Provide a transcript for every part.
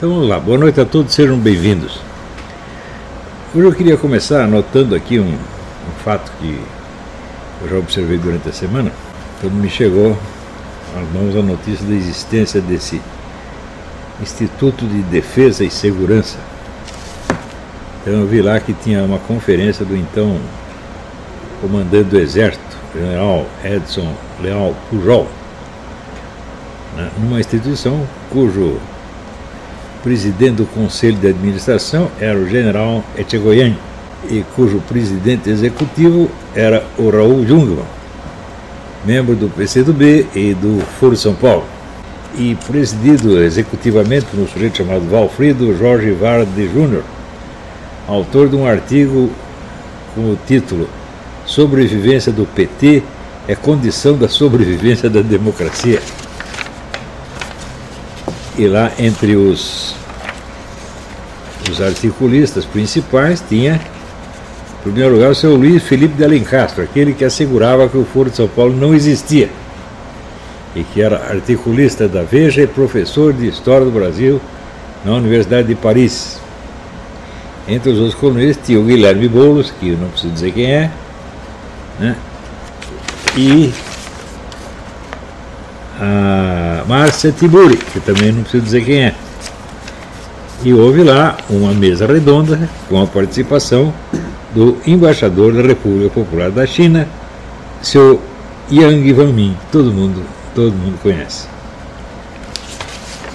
Então vamos lá, boa noite a todos, sejam bem-vindos. Hoje eu queria começar anotando aqui um, um, fato que eu já observei durante a semana, quando me chegou às mãos a notícia da existência desse Instituto de Defesa e Segurança. Então eu vi lá que tinha uma conferência do então comandante do Exército, General Edson Leal Pujol, né, numa instituição cujo presidente do Conselho de Administração era o general Echegoyen, e cujo presidente executivo era o Raul Jungmann, membro do PCdoB e do Foro São Paulo, e presidido executivamente por um sujeito chamado Valfrido Jorge Varde Júnior, autor de um artigo com o título Sobrevivência do PT é condição da sobrevivência da democracia. E lá entre os, os articulistas principais tinha, em primeiro lugar, o seu Luiz Felipe de Alencastro, aquele que assegurava que o Foro de São Paulo não existia e que era articulista da Veja e professor de História do Brasil na Universidade de Paris. Entre os outros colunistas tinha o Guilherme Boulos, que eu não preciso dizer quem é, né? e a Márcia Tiburi, que também não preciso dizer quem é. E houve lá uma mesa redonda com a participação do embaixador da República Popular da China, seu Yang Wanmin, todo mundo, todo mundo conhece.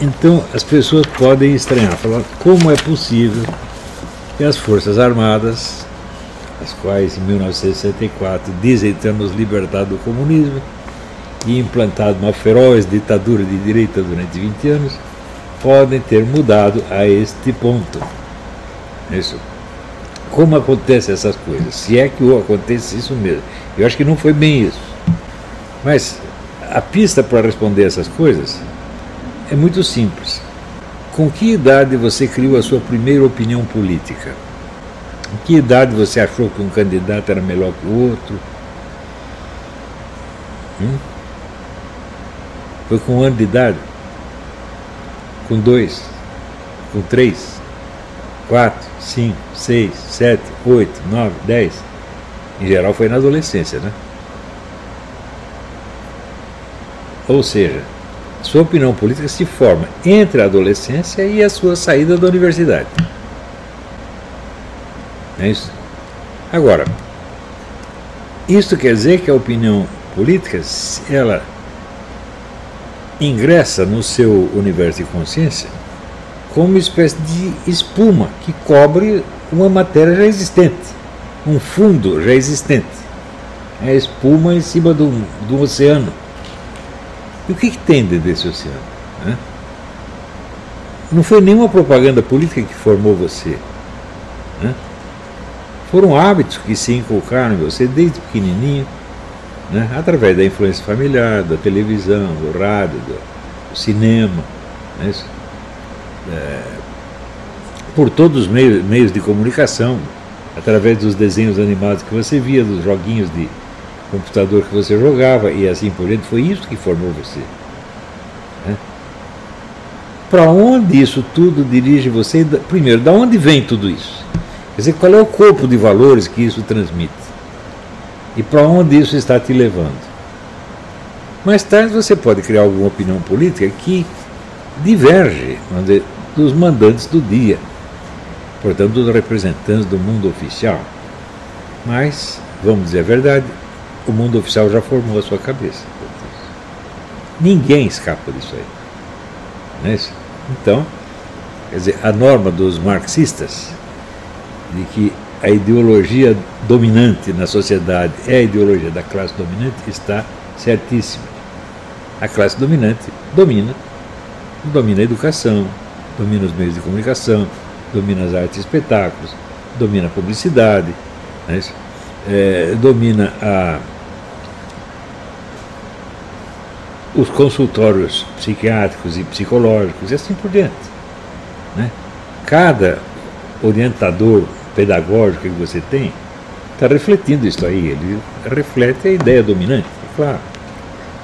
Então as pessoas podem estranhar, falar como é possível que as Forças Armadas, as quais em 1964 dizem ter nos libertado do comunismo, implantado uma feroz ditadura de direita durante 20 anos, podem ter mudado a este ponto. Isso. Como acontecem essas coisas? Se é que acontece isso mesmo. Eu acho que não foi bem isso. Mas a pista para responder essas coisas é muito simples. Com que idade você criou a sua primeira opinião política? Com que idade você achou que um candidato era melhor que o outro? Hum? Foi com um ano de idade? Com dois? Com três? Quatro? Cinco? Seis? Sete? Oito? Nove? Dez? Em geral foi na adolescência, né? Ou seja, sua opinião política se forma entre a adolescência e a sua saída da universidade. É isso? Agora, isso quer dizer que a opinião política, ela ingressa no seu universo de consciência como uma espécie de espuma que cobre uma matéria já existente, um fundo já existente. É espuma em cima do, do oceano. E o que, que tem dentro desse oceano? Né? Não foi nenhuma propaganda política que formou você. Né? Foram hábitos que se inculcaram em você desde pequenininho né? através da influência familiar, da televisão, do rádio, do, cinema, né? é, por todos os meios, meios de comunicação, através dos desenhos animados que você via, dos joguinhos de computador que você jogava e assim por diante, foi isso que formou você. Né? Para onde isso tudo dirige você? Primeiro, da onde vem tudo isso? Quer dizer, qual é o corpo de valores que isso transmite? E para onde isso está te levando. Mais tarde você pode criar alguma opinião política que diverge dizer, dos mandantes do dia, portanto, dos representantes do mundo oficial. Mas, vamos dizer a verdade, o mundo oficial já formou a sua cabeça. Ninguém escapa disso aí. Não é isso? Então, quer dizer, a norma dos marxistas de que a ideologia dominante na sociedade é a ideologia da classe dominante, está certíssima. A classe dominante domina, domina a educação, domina os meios de comunicação, domina as artes e espetáculos, domina a publicidade, é é, domina a, os consultórios psiquiátricos e psicológicos e assim por diante. Né? Cada orientador pedagógica que você tem está refletindo isso aí. Ele reflete a ideia dominante, é claro.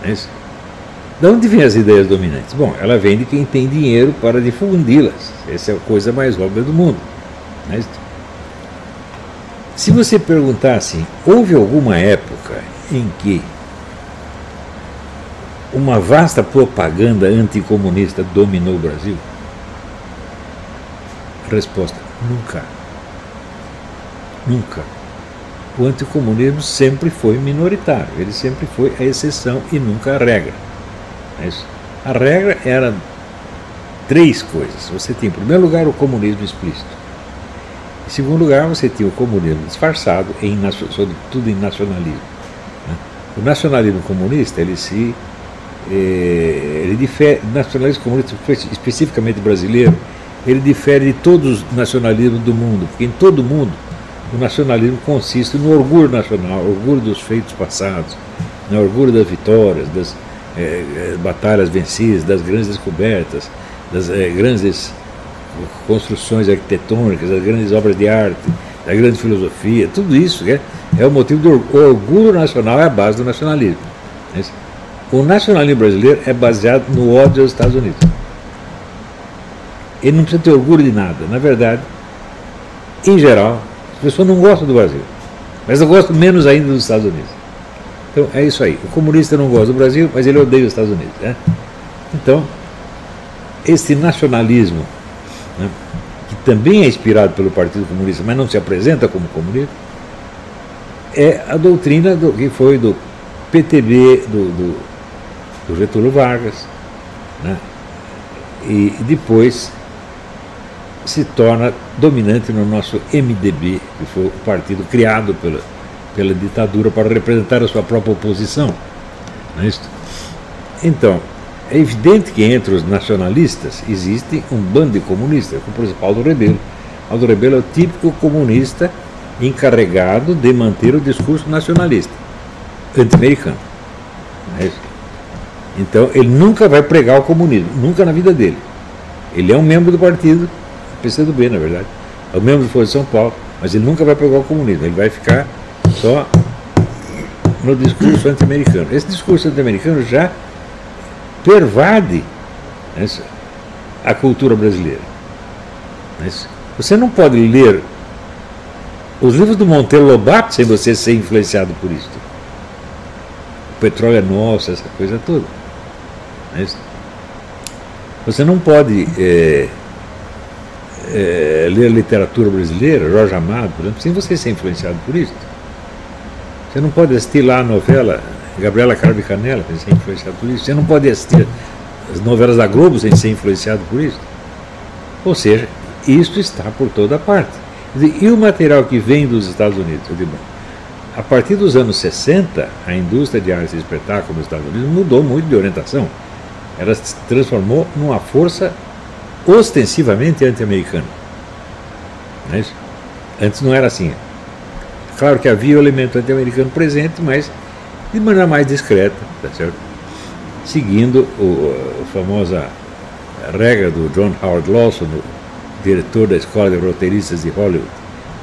É De onde vêm as ideias dominantes? Bom, ela vem de quem tem dinheiro para difundi-las. Essa é a coisa mais óbvia do mundo. Mas, se você perguntar assim, houve alguma época em que uma vasta propaganda anticomunista dominou o Brasil? Resposta: nunca. Nunca. O anticomunismo sempre foi minoritário, ele sempre foi a exceção e nunca a regra. Mas a regra era três coisas. Você tinha, em primeiro lugar, o comunismo explícito. Em segundo lugar, você tinha o comunismo disfarçado, em, sobretudo em nacionalismo. Né? O nacionalismo comunista, ele se. Eh, ele difere, nacionalismo comunista, especificamente brasileiro, ele difere de todos os nacionalismos do mundo, porque em todo mundo o nacionalismo consiste no orgulho nacional, orgulho dos feitos passados, no orgulho das vitórias, das é, batalhas vencidas, das grandes descobertas, das é, grandes construções arquitetônicas, das grandes obras de arte, da grande filosofia, tudo isso é, é o motivo do orgulho nacional, é a base do nacionalismo. O nacionalismo brasileiro é baseado no ódio aos Estados Unidos. Ele não precisa ter orgulho de nada. Na verdade, em geral, pessoas não gostam do Brasil, mas eu gosto menos ainda dos Estados Unidos. Então é isso aí. O comunista não gosta do Brasil, mas ele odeia os Estados Unidos. Né? Então, esse nacionalismo, né, que também é inspirado pelo Partido Comunista, mas não se apresenta como comunista, é a doutrina do, que foi do PTB, do, do, do Getúlio Vargas, né, e depois se torna dominante no nosso MDB, que foi o partido criado pela, pela ditadura para representar a sua própria oposição. Não é isso? Então, é evidente que entre os nacionalistas existe um bando de comunistas, como por exemplo Aldo Rebelo. Aldo Rebelo é o típico comunista encarregado de manter o discurso nacionalista, anti-americano. É então, ele nunca vai pregar o comunismo, nunca na vida dele. Ele é um membro do partido PCdoB, na verdade. É o membro do Folha de São Paulo, mas ele nunca vai pegar o comunismo, ele vai ficar só no discurso anti-americano. Esse discurso anti-americano já pervade essa, a cultura brasileira. Você não pode ler os livros do Monteiro Lobato sem você ser influenciado por isso. O petróleo é nosso, essa coisa toda. Você não pode. É, é, ler literatura brasileira, Jorge Amado, por exemplo, sem você ser influenciado por isso. Você não pode assistir lá a novela Gabriela Carve Canela sem ser influenciado por isso. Você não pode assistir as novelas da Globo sem ser influenciado por isso. Ou seja, isto está por toda parte. E o material que vem dos Estados Unidos? Digo, a partir dos anos 60, a indústria de artes e espetáculo nos Estados Unidos mudou muito de orientação. Ela se transformou numa força ostensivamente anti-americano. É? Antes não era assim. Claro que havia o elemento anti-americano presente, mas de maneira mais discreta, tá certo? seguindo o, a famosa regra do John Howard Lawson, diretor da Escola de Roteiristas de Hollywood.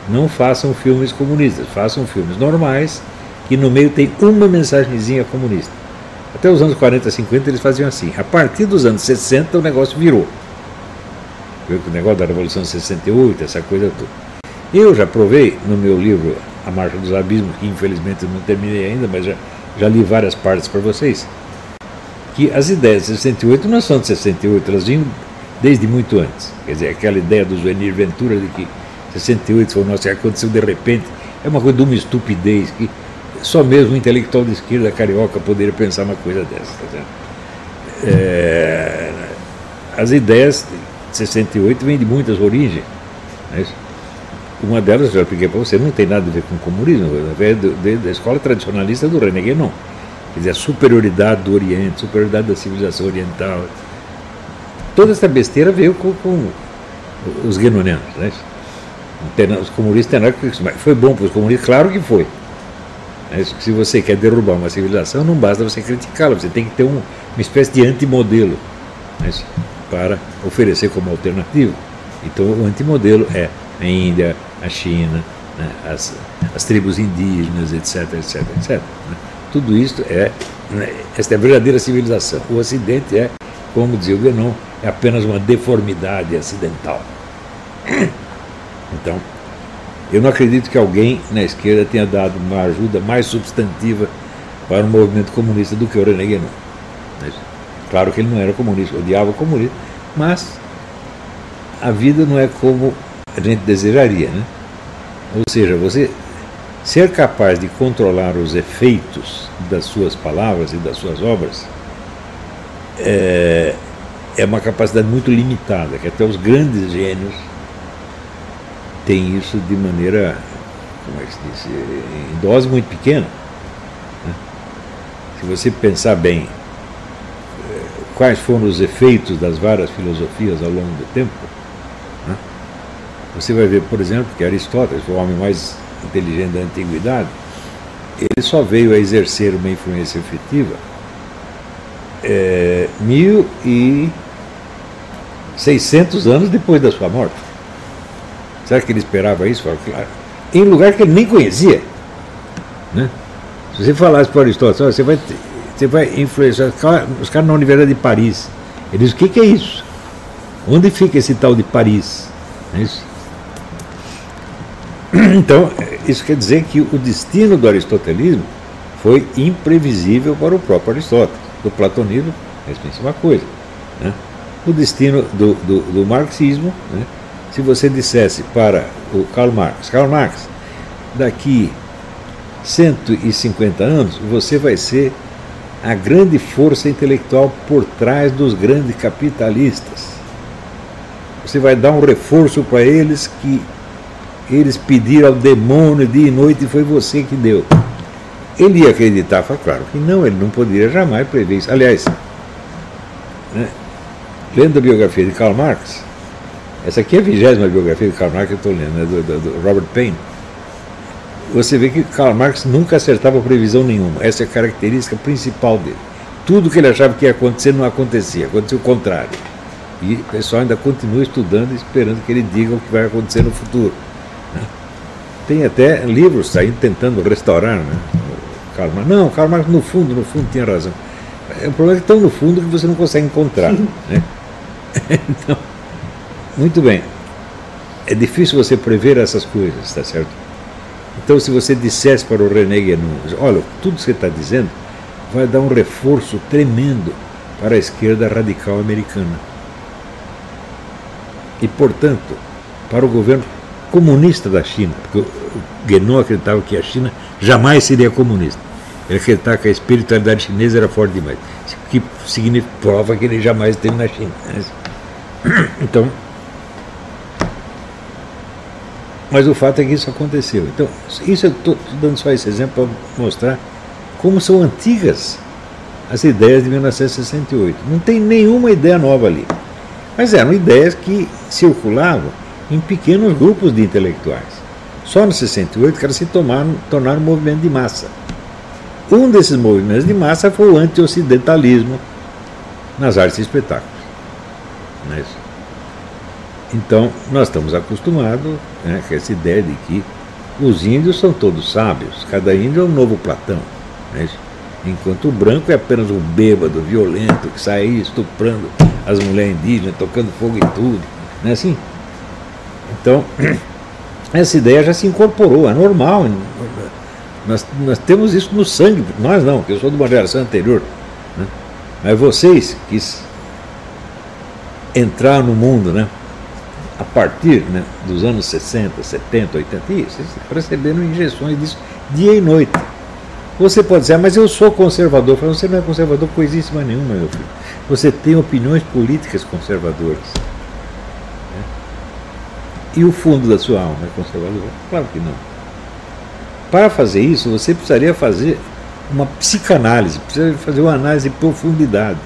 Não façam filmes comunistas, façam filmes normais que no meio tem uma mensagenzinha comunista. Até os anos 40, 50 eles faziam assim. A partir dos anos 60 o negócio virou o negócio da Revolução de 68, essa coisa toda. Eu já provei no meu livro A Marcha dos Abismos, que infelizmente não terminei ainda, mas já, já li várias partes para vocês, que as ideias de 68 não são de 68, elas vinham desde muito antes. Quer dizer, aquela ideia do Zuenir Ventura de que 68 foi o nosso aconteceu de repente, é uma coisa de uma estupidez que só mesmo um intelectual de esquerda carioca poderia pensar uma coisa dessa. Tá é, as ideias 68 vem de muitas origens. Né? Uma delas, eu já expliquei para você, não tem nada a ver com o comunismo, é da escola tradicionalista do René Guénon. Quer dizer, a superioridade do Oriente, superioridade da civilização oriental. Toda essa besteira veio com, com os guenonianos. Né? Os comunistas têm nada foi bom para os comunistas? Claro que foi. Se você quer derrubar uma civilização, não basta você criticá-la, você tem que ter um, uma espécie de antimodelo para oferecer como alternativa. Então, o antimodelo é a Índia, a China, né, as, as tribos indígenas, etc, etc, etc. Né? Tudo isso é Né? Esta é a verdadeira civilização. O Ocidente é, como dizia o Guénon, é apenas uma deformidade acidental. Então, eu não acredito que alguém na esquerda tenha dado uma ajuda mais substantiva para o movimento comunista do que o René Guénon. Claro que ele não era comunista, odiava o comunismo, mas a vida não é como a gente desejaria, né? Ou seja, você ser capaz de controlar os efeitos das suas palavras e das suas obras é, é uma capacidade muito limitada, que até os grandes gênios têm isso de maneira, como é que se diz, em dose muito pequena. Né? Se você pensar bem quais foram os efeitos das várias filosofias ao longo do tempo, né? você vai ver, por exemplo, que Aristóteles o homem mais inteligente da antiguidade, ele só veio a exercer uma influência efetiva é, mil e seiscentos anos depois da sua morte. Será que ele esperava isso? Claro. Em lugar que ele nem conhecia. Né? Se você falasse para Aristóteles, você vai, você vai influenciar os caras na Universidade de Paris. Ele diz: o que, que é isso? Onde fica esse tal de Paris? É isso? Então, isso quer dizer que o destino do aristotelismo foi imprevisível para o próprio Aristóteles. Do platonismo, é a mesma coisa. Né? O destino do, do, do marxismo, né? se você dissesse para o Karl Marx, Karl Marx, daqui 150 anos você vai ser a grande força intelectual por trás dos grandes capitalistas. Você vai dar um reforço para eles que eles pediram ao demônio dia e noite e foi você que deu. Ele ia acreditar, foi claro que não, ele não poderia jamais prever isso. Aliás, né, lendo a biografia de Karl Marx, essa aqui é a vigésima biografia de Karl Marx que eu estou lendo, né, do, do, do Robert Payne. Você vê que Karl Marx nunca acertava previsão nenhuma. Essa é a característica principal dele. Tudo que ele achava que ia acontecer não acontecia, aconteceu o contrário. E o pessoal ainda continua estudando esperando que ele diga o que vai acontecer no futuro. Tem até livros saindo tentando restaurar, né? Karl Marx. Não, Karl Marx no fundo, no fundo tinha razão. É, o problema é que tão no fundo que você não consegue encontrar. Né? Então, muito bem. É difícil você prever essas coisas, está certo? Então, se você dissesse para o René Guénon, olha, tudo que você está dizendo vai dar um reforço tremendo para a esquerda radical americana. E, portanto, para o governo comunista da China, porque o Guénon acreditava que a China jamais seria comunista. Ele acreditava que a espiritualidade chinesa era forte demais, que significa, prova que ele jamais esteve na China. Então, mas o fato é que isso aconteceu. Então, isso eu estou dando só esse exemplo para mostrar como são antigas as ideias de 1968. Não tem nenhuma ideia nova ali. Mas eram ideias que circulavam em pequenos grupos de intelectuais. Só no 68 que elas se tomaram, tornaram um movimento de massa. Um desses movimentos de massa foi o anti-ocidentalismo nas artes e espetáculos. Não é isso? Então, nós estamos acostumados né, com essa ideia de que os índios são todos sábios, cada índio é um novo Platão. É isso? Enquanto o branco é apenas um bêbado, violento, que sai estuprando as mulheres indígenas, tocando fogo em tudo. Não é assim? Então, essa ideia já se incorporou, é normal. Nós, nós temos isso no sangue, nós não, que eu sou de uma geração anterior. Né? Mas vocês que entraram no mundo, né? A partir né, dos anos 60, 70, 80, e vocês receberam injeções disso dia e noite. Você pode dizer, ah, mas eu sou conservador. Você não é conservador coisíssima nenhuma, meu filho. Você tem opiniões políticas conservadoras. E o fundo da sua alma é conservador? Claro que não. Para fazer isso, você precisaria fazer uma psicanálise, precisaria fazer uma análise de profundidade.